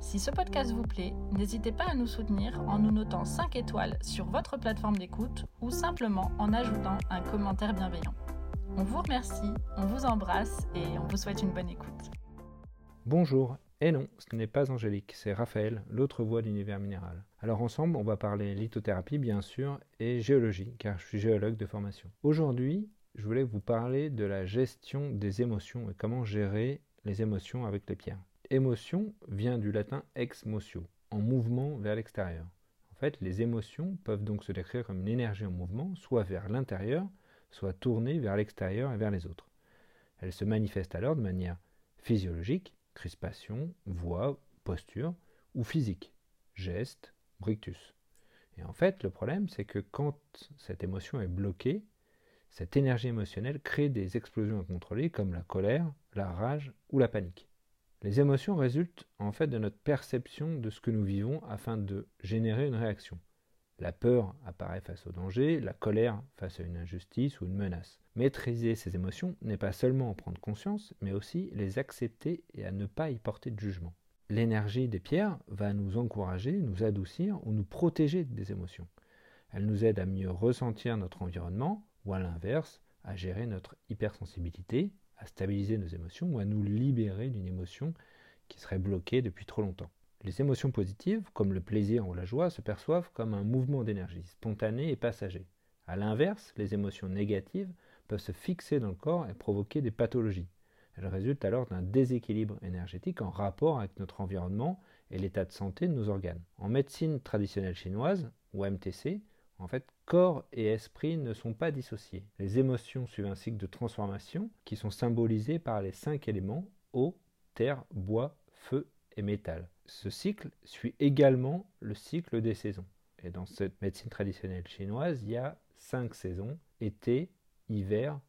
Si ce podcast vous plaît, n'hésitez pas à nous soutenir en nous notant 5 étoiles sur votre plateforme d'écoute ou simplement en ajoutant un commentaire bienveillant. On vous remercie, on vous embrasse et on vous souhaite une bonne écoute. Bonjour, et non, ce n'est pas Angélique, c'est Raphaël, l'autre voix de l'univers minéral. Alors ensemble, on va parler lithothérapie bien sûr et géologie, car je suis géologue de formation. Aujourd'hui, je voulais vous parler de la gestion des émotions et comment gérer les émotions avec les pierres. Émotion vient du latin ex motio, en mouvement vers l'extérieur. En fait, les émotions peuvent donc se décrire comme une énergie en mouvement, soit vers l'intérieur, soit tournée vers l'extérieur et vers les autres. Elles se manifestent alors de manière physiologique, crispation, voix, posture, ou physique, geste, brictus. Et en fait, le problème, c'est que quand cette émotion est bloquée, cette énergie émotionnelle crée des explosions incontrôlées comme la colère, la rage ou la panique. Les émotions résultent en fait de notre perception de ce que nous vivons afin de générer une réaction. La peur apparaît face au danger, la colère face à une injustice ou une menace. Maîtriser ces émotions n'est pas seulement en prendre conscience, mais aussi les accepter et à ne pas y porter de jugement. L'énergie des pierres va nous encourager, nous adoucir ou nous protéger des émotions. Elle nous aide à mieux ressentir notre environnement, ou à l'inverse, à gérer notre hypersensibilité, à stabiliser nos émotions ou à nous libérer d'une émotion qui serait bloquée depuis trop longtemps. Les émotions positives, comme le plaisir ou la joie, se perçoivent comme un mouvement d'énergie, spontané et passager. A l'inverse, les émotions négatives peuvent se fixer dans le corps et provoquer des pathologies. Elles résultent alors d'un déséquilibre énergétique en rapport avec notre environnement et l'état de santé de nos organes. En médecine traditionnelle chinoise, ou MTC, en fait, corps et esprit ne sont pas dissociés. Les émotions suivent un cycle de transformation qui sont symbolisés par les cinq éléments eau, terre, bois, feu et métal. Ce cycle suit également le cycle des saisons. Et dans cette médecine traditionnelle chinoise, il y a cinq saisons été, hiver,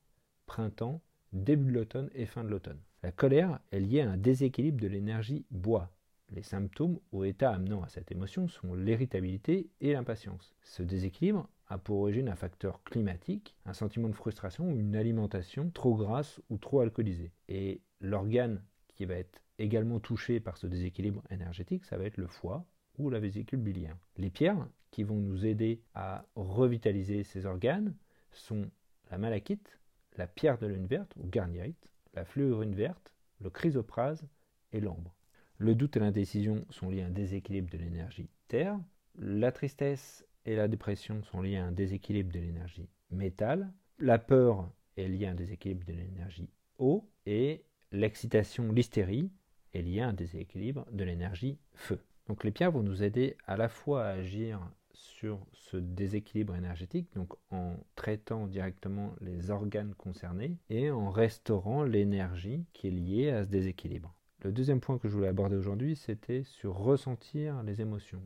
printemps, début de l'automne et fin de l'automne. La colère est liée à un déséquilibre de l'énergie bois, les symptômes ou états amenant à cette émotion sont l'irritabilité et l'impatience. Ce déséquilibre a pour origine un facteur climatique, un sentiment de frustration ou une alimentation trop grasse ou trop alcoolisée. Et l'organe qui va être également touché par ce déséquilibre énergétique, ça va être le foie ou la vésicule biliaire. Les pierres qui vont nous aider à revitaliser ces organes sont la malachite, la pierre de lune verte ou garnierite, la fluorine verte, le chrysoprase et l'ambre. Le doute et l'indécision sont liés à un déséquilibre de l'énergie terre. La tristesse et la dépression sont liés à un déséquilibre de l'énergie métal. La peur est liée à un déséquilibre de l'énergie eau. Et l'excitation, l'hystérie, est liée à un déséquilibre de l'énergie feu. Donc les pierres vont nous aider à la fois à agir sur ce déséquilibre énergétique, donc en traitant directement les organes concernés et en restaurant l'énergie qui est liée à ce déséquilibre. Le deuxième point que je voulais aborder aujourd'hui, c'était sur ressentir les émotions.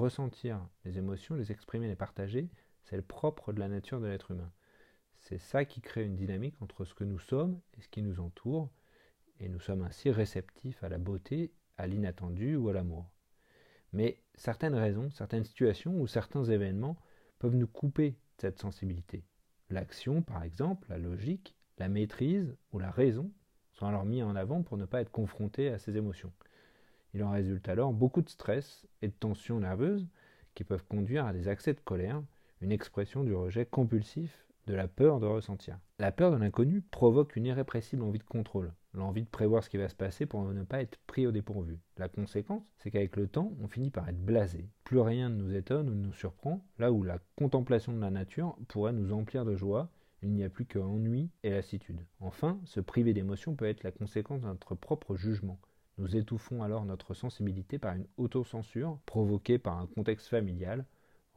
Ressentir les émotions, les exprimer, les partager, c'est le propre de la nature de l'être humain. C'est ça qui crée une dynamique entre ce que nous sommes et ce qui nous entoure, et nous sommes ainsi réceptifs à la beauté, à l'inattendu ou à l'amour. Mais certaines raisons, certaines situations ou certains événements peuvent nous couper de cette sensibilité. L'action, par exemple, la logique, la maîtrise ou la raison sont alors mis en avant pour ne pas être confrontés à ces émotions. Il en résulte alors beaucoup de stress et de tensions nerveuses qui peuvent conduire à des accès de colère, une expression du rejet compulsif de la peur de ressentir. La peur de l'inconnu provoque une irrépressible envie de contrôle, l'envie de prévoir ce qui va se passer pour ne pas être pris au dépourvu. La conséquence, c'est qu'avec le temps, on finit par être blasé. Plus rien ne nous étonne ou ne nous surprend, là où la contemplation de la nature pourrait nous emplir de joie il n'y a plus que ennui et lassitude. Enfin, se priver d'émotion peut être la conséquence de notre propre jugement. Nous étouffons alors notre sensibilité par une autocensure provoquée par un contexte familial,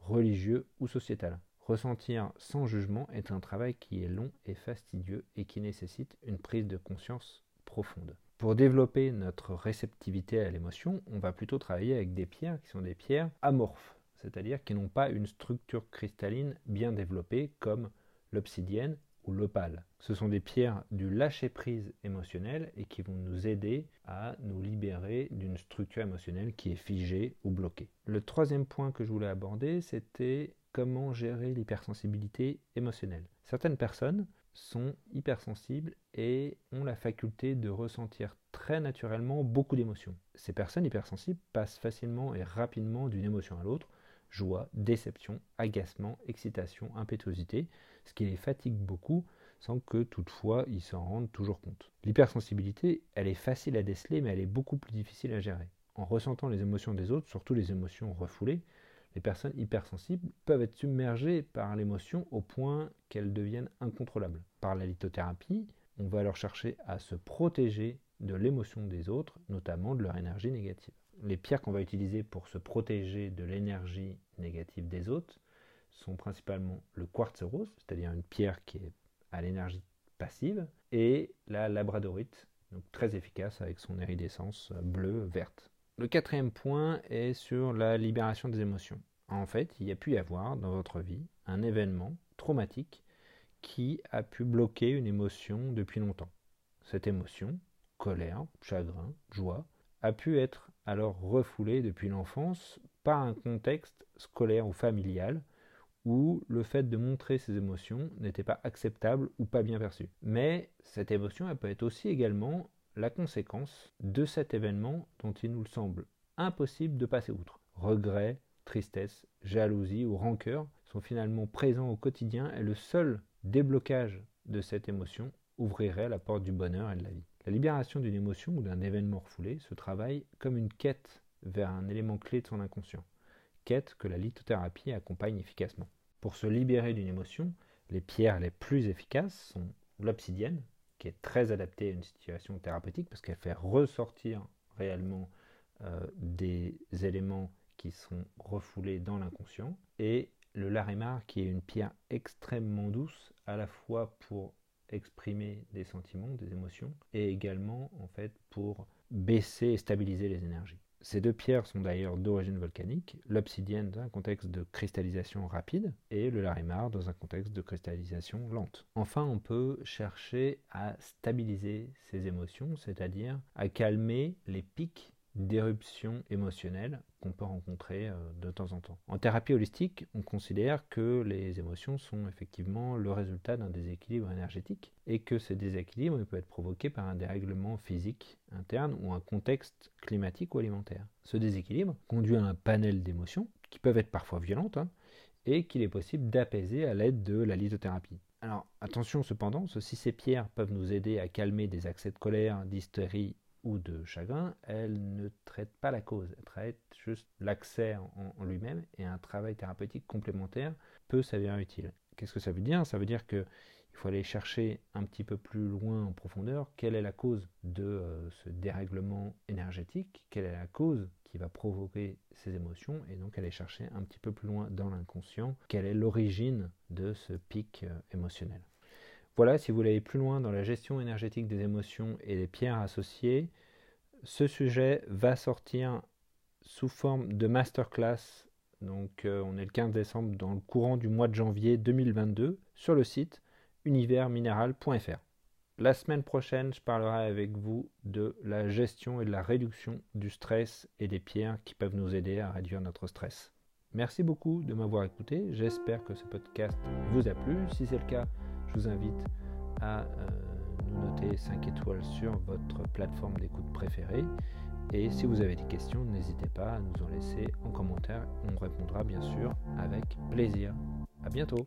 religieux ou sociétal. Ressentir sans jugement est un travail qui est long et fastidieux et qui nécessite une prise de conscience profonde. Pour développer notre réceptivité à l'émotion, on va plutôt travailler avec des pierres qui sont des pierres amorphes c'est-à-dire qui n'ont pas une structure cristalline bien développée comme l'obsidienne l'opale. Ce sont des pierres du lâcher-prise émotionnel et qui vont nous aider à nous libérer d'une structure émotionnelle qui est figée ou bloquée. Le troisième point que je voulais aborder, c'était comment gérer l'hypersensibilité émotionnelle. Certaines personnes sont hypersensibles et ont la faculté de ressentir très naturellement beaucoup d'émotions. Ces personnes hypersensibles passent facilement et rapidement d'une émotion à l'autre, joie, déception, agacement, excitation, impétuosité, ce qui les fatigue beaucoup sans que toutefois ils s'en rendent toujours compte. L'hypersensibilité, elle est facile à déceler mais elle est beaucoup plus difficile à gérer. En ressentant les émotions des autres, surtout les émotions refoulées, les personnes hypersensibles peuvent être submergées par l'émotion au point qu'elles deviennent incontrôlables. Par la lithothérapie, on va alors chercher à se protéger de l'émotion des autres, notamment de leur énergie négative. Les pierres qu'on va utiliser pour se protéger de l'énergie négative des autres sont principalement le quartz rose, c'est-à-dire une pierre qui est à l'énergie passive, et la labradorite, donc très efficace avec son iridescence bleue, verte. Le quatrième point est sur la libération des émotions. En fait, il y a pu y avoir dans votre vie un événement traumatique qui a pu bloquer une émotion depuis longtemps. Cette émotion, colère, chagrin, joie, a pu être alors refoulée depuis l'enfance par un contexte scolaire ou familial où le fait de montrer ses émotions n'était pas acceptable ou pas bien perçu. Mais cette émotion elle peut être aussi également la conséquence de cet événement dont il nous semble impossible de passer outre. Regret, tristesse, jalousie ou rancœur sont finalement présents au quotidien et le seul déblocage de cette émotion ouvrirait la porte du bonheur et de la vie. La libération d'une émotion ou d'un événement refoulé se travaille comme une quête vers un élément clé de son inconscient, quête que la lithothérapie accompagne efficacement. Pour se libérer d'une émotion, les pierres les plus efficaces sont l'obsidienne, qui est très adaptée à une situation thérapeutique parce qu'elle fait ressortir réellement euh, des éléments qui sont refoulés dans l'inconscient, et le larimar qui est une pierre extrêmement douce à la fois pour exprimer des sentiments, des émotions, et également en fait pour baisser et stabiliser les énergies. Ces deux pierres sont d'ailleurs d'origine volcanique, l'obsidienne dans un contexte de cristallisation rapide et le larimar dans un contexte de cristallisation lente. Enfin, on peut chercher à stabiliser ces émotions, c'est-à-dire à calmer les pics d'éruption émotionnelle peut rencontrer euh, de temps en temps. En thérapie holistique, on considère que les émotions sont effectivement le résultat d'un déséquilibre énergétique et que ces déséquilibres peuvent être provoqués par un dérèglement physique interne ou un contexte climatique ou alimentaire. Ce déséquilibre conduit à un panel d'émotions qui peuvent être parfois violentes hein, et qu'il est possible d'apaiser à l'aide de la lithothérapie. Alors attention cependant, si ces pierres peuvent nous aider à calmer des accès de colère, d'hystérie ou de chagrin, elle ne traite pas la cause, elle traite juste l'accès en, lui-même et un travail thérapeutique complémentaire peut s'avérer utile. Qu'est-ce que ça veut dire? Ça veut dire qu'il faut aller chercher un petit peu plus loin en profondeur. Quelle est la cause de euh, ce dérèglement énergétique, quelle est la cause qui va provoquer ces émotions? Et donc aller chercher un petit peu plus loin dans l'inconscient. Quelle est l'origine de ce pic euh, émotionnel? Voilà, si vous voulez aller plus loin dans la gestion énergétique des émotions et des pierres associées, ce sujet va sortir sous forme de masterclass. Donc euh, on est le 15 décembre dans le courant du mois de janvier 2022 sur le site universminéral.fr. La semaine prochaine, je parlerai avec vous de la gestion et de la réduction du stress et des pierres qui peuvent nous aider à réduire notre stress. Merci beaucoup de m'avoir écouté. J'espère que ce podcast vous a plu. Si c'est le cas, vous invite à euh, nous noter 5 étoiles sur votre plateforme d'écoute préférée. Et si vous avez des questions, n'hésitez pas à nous en laisser en commentaire. On répondra bien sûr avec plaisir. À bientôt